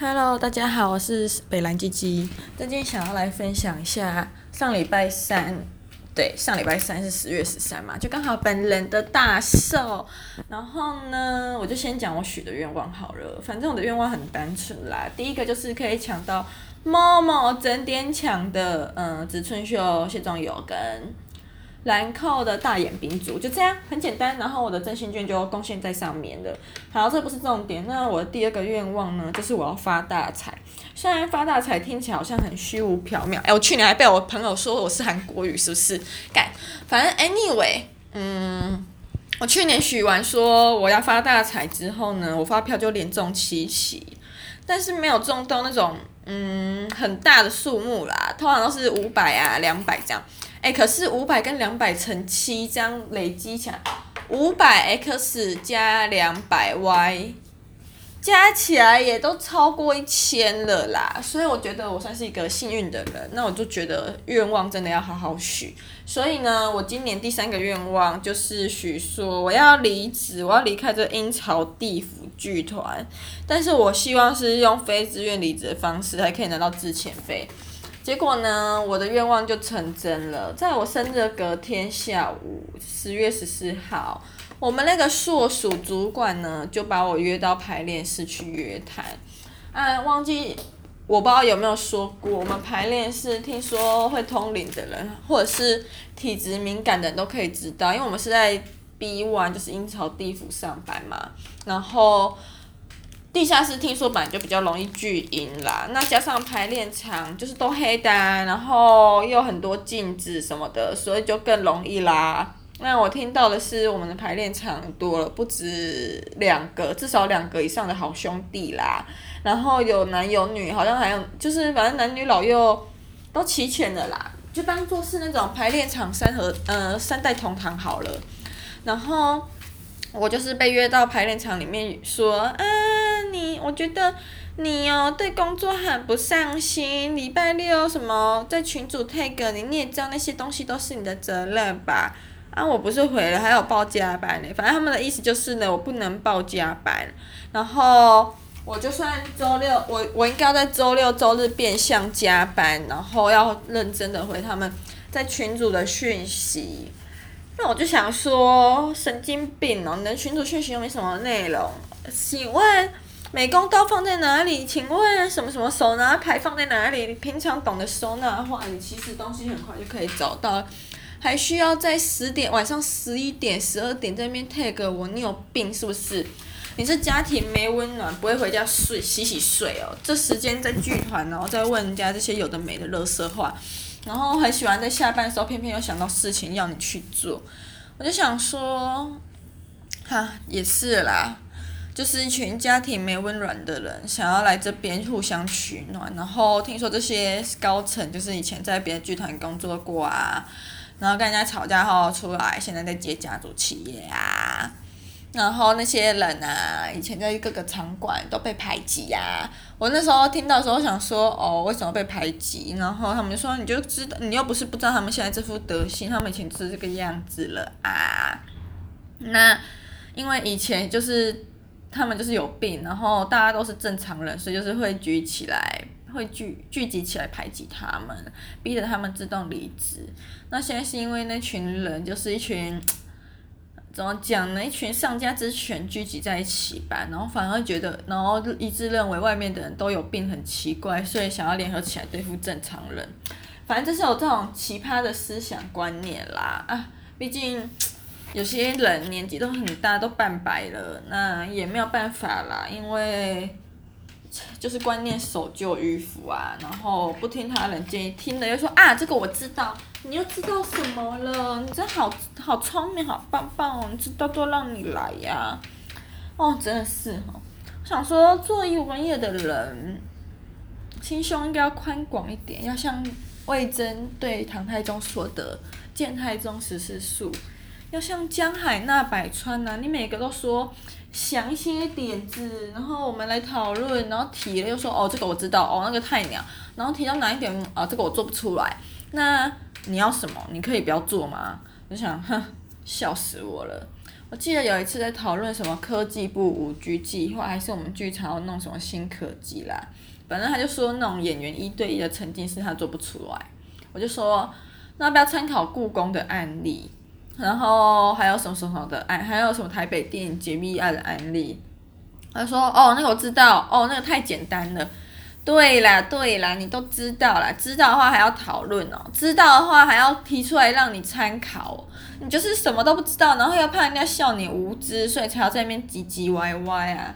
Hello，大家好，我是北蓝鸡鸡。今天想要来分享一下，上礼拜三，对，上礼拜三是十月十三嘛，就刚好本人的大寿。然后呢，我就先讲我许的愿望好了。反正我的愿望很单纯啦，第一个就是可以抢到 Momo 整点抢的，嗯，植村秀、卸妆油跟。兰蔻的大眼冰组就这样很简单，然后我的真心券就贡献在上面了。好，这不是重点。那我的第二个愿望呢，就是我要发大财。虽然发大财听起来好像很虚无缥缈，哎，我去年还被我朋友说我是韩国语，是不是？干，反正 anyway，嗯，我去年许完说我要发大财之后呢，我发票就连中七期，但是没有中到那种嗯很大的数目啦，通常都是五百啊两百这样。哎，可是五百跟两百乘七这样累积起来，五百 x 加两百 y 加起来也都超过一千了啦，所以我觉得我算是一个幸运的人。那我就觉得愿望真的要好好许。所以呢，我今年第三个愿望就是许说我要离职，我要离开这阴曹地府剧团。但是我希望是用非自愿离职的方式，还可以拿到资遣费。结果呢，我的愿望就成真了。在我生日隔天下午，十月十四号，我们那个硕鼠主管呢，就把我约到排练室去约谈。啊，忘记我不知道有没有说过，我们排练室听说会通灵的人，或者是体质敏感的人都可以知道，因为我们是在 B one，就是阴曹地府上班嘛，然后。地下室听说本来就比较容易聚阴啦，那加上排练场就是都黑的，然后又很多镜子什么的，所以就更容易啦。那我听到的是我们的排练场多了不止两个，至少两个以上的好兄弟啦，然后有男有女，好像还有就是反正男女老幼都齐全的啦，就当做是那种排练场三合呃三代同堂好了。然后我就是被约到排练场里面说，嗯。你我觉得你哦，对工作很不上心。礼拜六什么在群主 tag 你，你也知道那些东西都是你的责任吧？啊，我不是回了，还有报加班呢。反正他们的意思就是呢，我不能报加班。然后我就算周六，我我应该要在周六周日变相加班，然后要认真的回他们在群组的讯息。那我就想说，神经病哦！你的群主讯息又没什么内容，请问？美工刀放在哪里？请问什么什么手拿牌放在哪里？你平常懂得收纳的话，你其实东西很快就可以找到，还需要在十点晚上十一点十二点在那边 tag 我？你有病是不是？你这家庭没温暖，不会回家睡洗洗睡哦？这时间在剧团，然后再问人家这些有的没的垃圾话，然后很喜欢在下班的时候偏偏又想到事情要你去做，我就想说，哈，也是啦。就是一群家庭没温暖的人，想要来这边互相取暖。然后听说这些高层就是以前在别的剧团工作过啊，然后跟人家吵架后出来，现在在接家族企业啊。然后那些人啊，以前在各个场馆都被排挤呀、啊。我那时候听到时候想说，哦，为什么被排挤？然后他们就说，你就知道，你又不是不知道他们现在这副德行，他们以前是这个样子了啊。那因为以前就是。他们就是有病，然后大家都是正常人，所以就是会聚起来，会聚聚集起来排挤他们，逼着他们自动离职。那现在是因为那群人就是一群，怎么讲呢？一群上家之犬聚集在一起吧，然后反而觉得，然后一致认为外面的人都有病，很奇怪，所以想要联合起来对付正常人。反正就是有这种奇葩的思想观念啦啊，毕竟。有些人年纪都很大，都半百了，那也没有办法啦，因为就是观念守旧迂腐啊，然后不听他人建议，听了又说啊，这个我知道，你又知道什么了？你真好好聪明，好棒棒哦，你知道都让你来呀，哦，真的是哦，我想说，做一文业的人，心胸应该要宽广一点，要像魏征对唐太宗说的“谏太宗十四术”。要像江海纳百川呐、啊，你每个都说想一些点子，然后我们来讨论，然后提了又说哦这个我知道哦那个太鸟，然后提到哪一点啊这个我做不出来，那你要什么？你可以不要做吗？我想哼笑死我了，我记得有一次在讨论什么科技部五 G 计划，还是我们剧场要弄什么新科技啦。反正他就说那种演员一对一的沉浸式他做不出来，我就说那要不要参考故宫的案例，然后还有什么什么的案，还有什么台北电影解密案的案例。他说哦，那个我知道，哦，那个太简单了。对啦，对啦，你都知道啦，知道的话还要讨论哦，知道的话还要提出来让你参考。你就是什么都不知道，然后又怕人家笑你无知，所以才要在那边唧唧歪歪啊。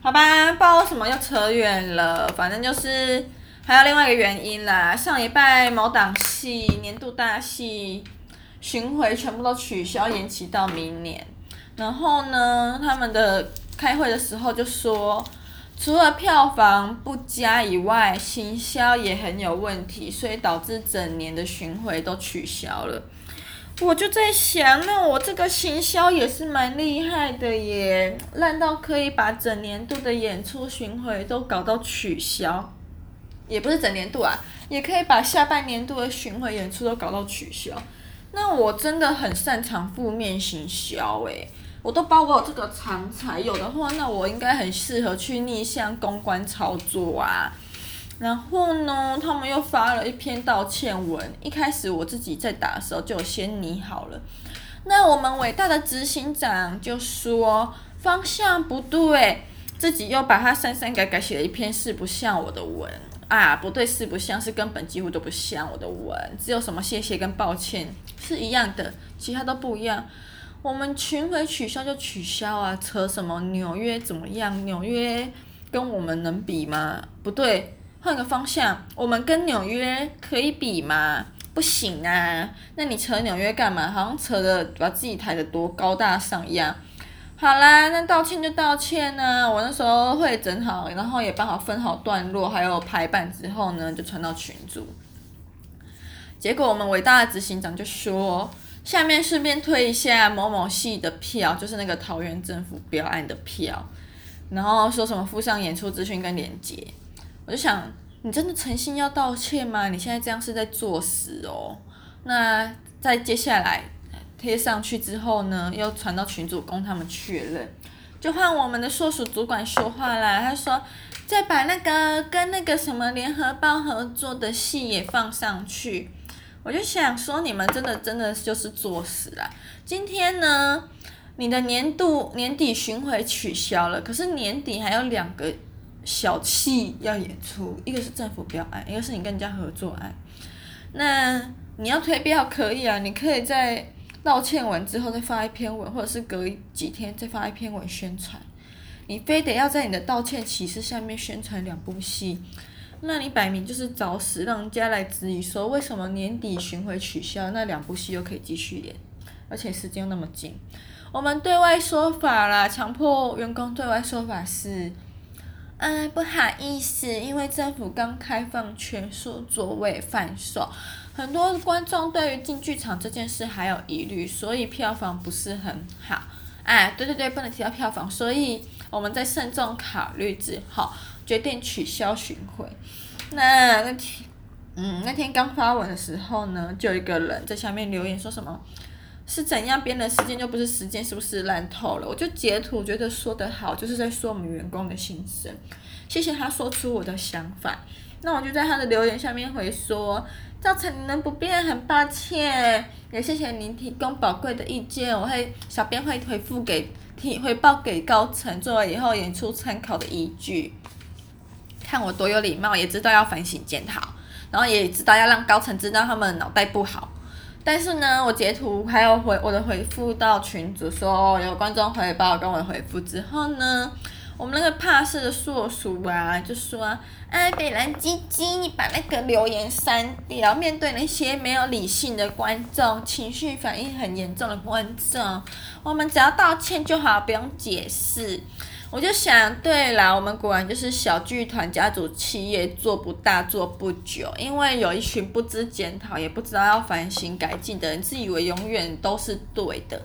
好吧，不知道为什么又扯远了，反正就是还有另外一个原因啦。上礼拜某档戏年度大戏巡回全部都取消，延期到明年。然后呢，他们的开会的时候就说。除了票房不佳以外，行销也很有问题，所以导致整年的巡回都取消了。我就在想，那我这个行销也是蛮厉害的耶，烂到可以把整年度的演出巡回都搞到取消，也不是整年度啊，也可以把下半年度的巡回演出都搞到取消。那我真的很擅长负面行销诶。我都包括这个长才，有的话，那我应该很适合去逆向公关操作啊。然后呢，他们又发了一篇道歉文。一开始我自己在打的时候就先拟好了。那我们伟大的执行长就说方向不对，自己又把它删删改改写了一篇四不像我的文啊，不对，四不像是根本几乎都不像我的文，只有什么谢谢跟抱歉是一样的，其他都不一样。我们群回取消就取消啊，扯什么纽约怎么样？纽约跟我们能比吗？不对，换个方向，我们跟纽约可以比吗？不行啊！那你扯纽约干嘛？好像扯的把自己抬得多高大上一样。好啦，那道歉就道歉呢、我那时候会整好，然后也帮好分好段落，还有排版之后呢，就传到群组。结果我们伟大的执行长就说。下面顺便推一下某某戏的票，就是那个桃园政府标案的票，然后说什么附上演出资讯跟链接，我就想，你真的诚心要道歉吗？你现在这样是在作死哦。那在接下来贴上去之后呢，又传到群主供他们确认，就换我们的硕鼠主管说话啦，他说再把那个跟那个什么联合报合作的戏也放上去。我就想说，你们真的真的就是作死啦！今天呢，你的年度年底巡回取消了，可是年底还有两个小戏要演出，一个是政府标案，一个是你跟人家合作案。那你要推标可以啊，你可以在道歉完之后再发一篇文，或者是隔几天再发一篇文宣传。你非得要在你的道歉启事下面宣传两部戏。那你摆明就是找死，让人家来质疑说，为什么年底巡回取消，那两部戏又可以继续演，而且时间又那么紧。我们对外说法啦，强迫员工对外说法是，哎，不好意思，因为政府刚开放全数座位贩售，很多观众对于进剧场这件事还有疑虑，所以票房不是很好。哎，对对对，不能提到票房，所以我们在慎重考虑之后。决定取消巡回。那那天，嗯，那天刚发文的时候呢，就有一个人在下面留言说什么，是怎样编的时间就不是时间，是不是烂透了？我就截图，觉得说得好，就是在说我们员工的心声。谢谢他说出我的想法。那我就在他的留言下面回说，造成你们不便，很抱歉，也谢谢您提供宝贵的意见，我会小编会回复给提回报给高层，作为以后演出参考的依据。看我多有礼貌，也知道要反省检讨，然后也知道要让高层知道他们脑袋不好。但是呢，我截图还有回我的回复到群主说有观众回报跟我回复之后呢，我们那个怕事的硕鼠啊就说：“哎，北兰鸡鸡，你把那个留言删掉。面对那些没有理性的观众，情绪反应很严重的观众，我们只要道歉就好，不用解释。”我就想，对啦，我们果然就是小剧团家族企业，做不大，做不久，因为有一群不知检讨，也不知道要反省改进的人，自以为永远都是对的。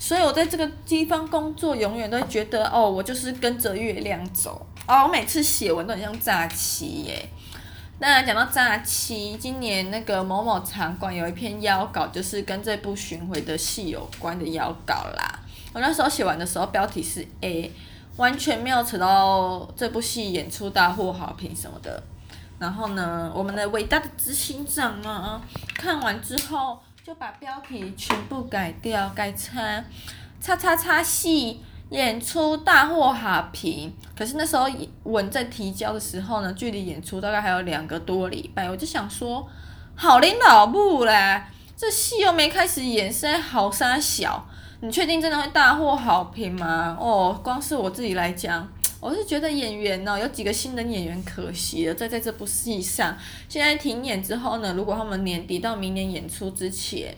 所以我在这个地方工作，永远都觉得，哦，我就是跟着月亮走。哦，我每次写文都很像诈欺耶。那讲到诈欺，今年那个某某场馆有一篇邀稿，就是跟这部巡回的戏有关的邀稿啦。我那时候写完的时候，标题是 A，完全没有扯到这部戏演出大获好评什么的。然后呢，我们的伟大的执行长啊，看完之后就把标题全部改掉，改成“叉叉叉戏演出大获好评”。可是那时候文在提交的时候呢，距离演出大概还有两个多礼拜，我就想说，好领导部嘞，这戏又没开始演，现在好杀小。你确定真的会大获好评吗？哦，光是我自己来讲，我是觉得演员呢、有几个新人演员可惜了，在在这部戏上。现在停演之后呢，如果他们年底到明年演出之前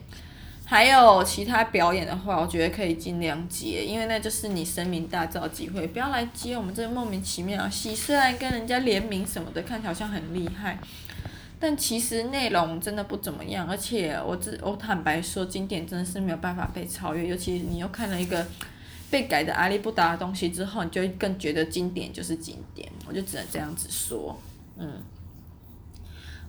还有其他表演的话，我觉得可以尽量接，因为那就是你声名大噪机会，不要来接我们这莫名其妙的戏。虽然跟人家联名什么的，看起来好像很厉害。但其实内容真的不怎么样，而且我自我坦白说，经典真的是没有办法被超越。尤其你又看了一个被改的阿里不达的东西之后，你就更觉得经典就是经典。我就只能这样子说，嗯。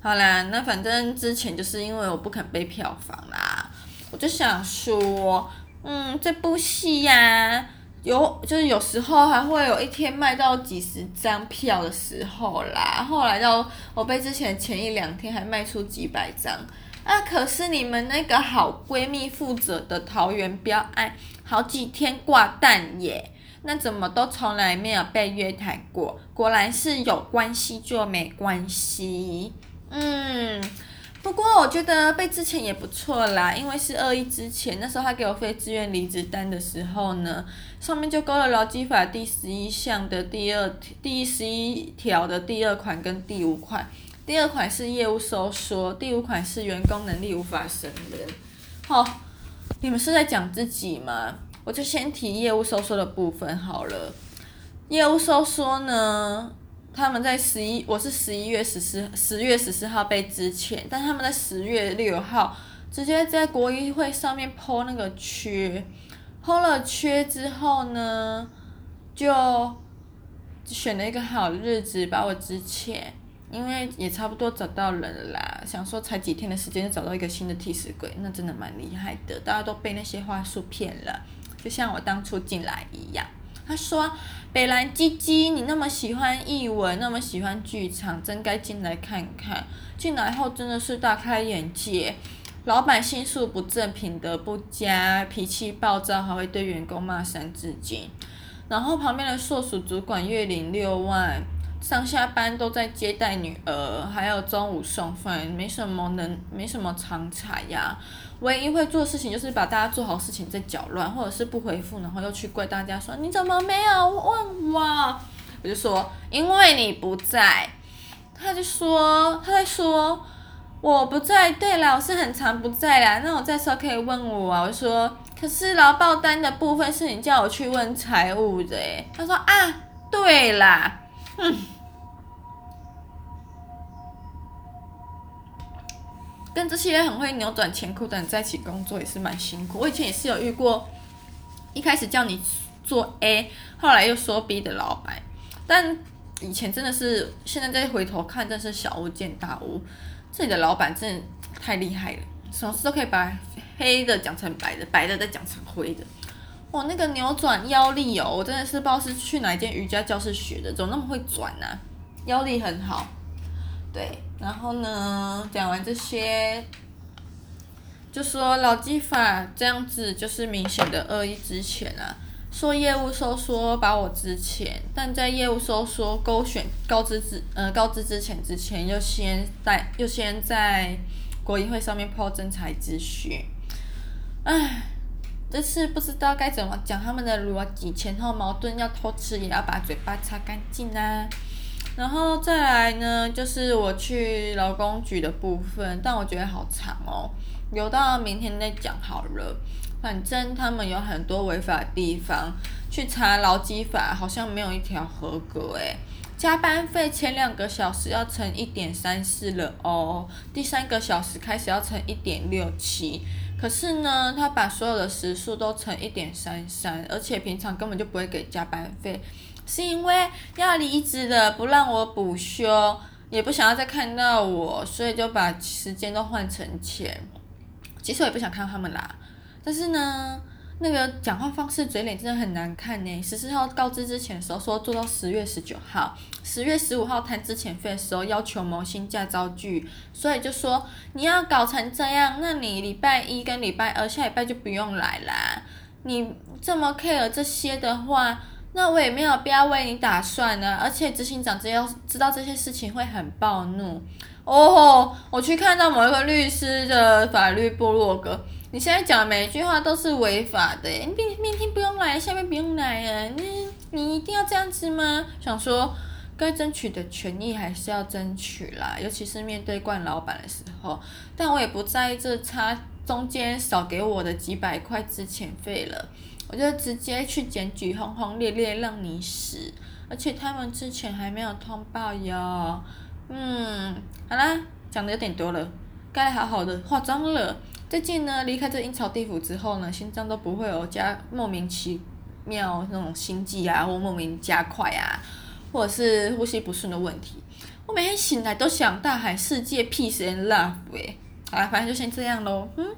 好啦，那反正之前就是因为我不肯背票房啦，我就想说，嗯，这部戏呀、有，就是有时候还会有一天卖到几十张票的时候啦。后来到我背之前前一两天还卖出几百张啊！可是你们那个好闺蜜负责的桃园标案好几天挂蛋耶，那怎么都从来没有被约谈过？果然是有关系就没关系，嗯。不过我觉得被之前也不错啦，因为是二一之前，那时候他给我非自愿离职单的时候呢，上面就勾了劳基法第十一项的第二第十一条的第二款跟第五款，第二款是业务收缩，第五款是员工能力无法胜任。好，你们是在讲自己吗？我就先提业务收缩的部分好了，业务收缩呢。他们在十一，我是十一月十四，十月十四号被资遣，但他们在十月六号直接在国议会上面剖那个缺剖了缺之后呢，就选了一个好日子把我资遣，因为也差不多找到人了啦，想说才几天的时间就找到一个新的替死鬼，那真的蛮厉害的，大家都被那些话术骗了，就像我当初进来一样。他说：“北兰鸡鸡，你那么喜欢译文，那么喜欢剧场，真该进来看看。进来后真的是大开眼界。老板心术不正，品德不佳，脾气暴躁，还会对员工骂三字经。然后旁边的硕鼠主管月领六万，上下班都在接待女儿，还有中午送饭，没什么能，没什么长才呀。”唯一会做事情就是把大家做好事情再搅乱，或者是不回复，然后又去怪大家说你怎么没有问我？我就说因为你不在。他就说他在说我不在。对啦，我是很常不在啦。那我在时候可以问我啊。我说可是劳报单的部分是你叫我去问财务的。他说啊，对啦，嗯。跟这些很会扭转乾坤的人在一起工作也是蛮辛苦。我以前也是有遇过，一开始叫你做 A，后来又说 B 的老板。但以前真的是，现在再回头看，真是小巫见大巫。这里的老板真的太厉害了，什么事都可以把黑的讲成白的，白的再讲成灰的。哇，那个扭转腰力哦，我真的是不知道是去哪一间瑜伽教室学的，怎么那么会转呢、啊？腰力很好。对，然后呢，讲完这些，就说老技法这样子就是明显的恶意之前啊，说业务收缩把我之前，但在业务收缩勾选告知之呃告知之前之前，又先在又先在国议会上面抛真才咨询，唉，这次不知道该怎么讲他们的逻辑，前后矛盾，要偷吃也要把嘴巴擦干净啊。然后再来呢，就是我去劳工局的部分，但我觉得好长哦，留到明天再讲好了。反正他们有很多违法的地方，去查劳基法好像没有一条合格诶。加班费前两个小时要乘一点三四了哦，第三个小时开始要乘一点六七。可是呢，他把所有的时数都乘一点三三，而且平常根本就不会给加班费。是因为要离职了，不让我补休，也不想要再看到我，所以就把时间都换成钱。其实我也不想看他们啦，但是呢，那个讲话方式、嘴脸真的很难看呢。十四号告知之前的时候说做到十月十九号，十月十五号谈资遣费的时候要求谋新驾照具，所以就说你要搞成这样，那你礼拜一跟礼拜二下礼拜就不用来啦。你这么 care 这些的话，那我也没有必要为你打算呢。而且执行长只要知道这些事情会很暴怒。哦，我去看到某一个律师的法律部落格。你现在讲的每一句话都是违法的，你明明天不用来，下面不用来啊！你你一定要这样子吗？想说该争取的权益还是要争取啦，尤其是面对惯老板的时候。但我也不在意这差中间少给我的几百块资遣费了，我就直接去检举，轰轰烈烈让你死！而且他们之前还没有通报哟。嗯，好啦，讲的有点多了，该好好的化妆了。最近呢，离开这阴曹地府之后呢，心脏都不会有加莫名其妙那种心悸啊，或莫名加快啊，或者是呼吸不顺的问题。我每天醒来都想大喊世界 peace and love 哎，啊，反正就先这样喽，嗯。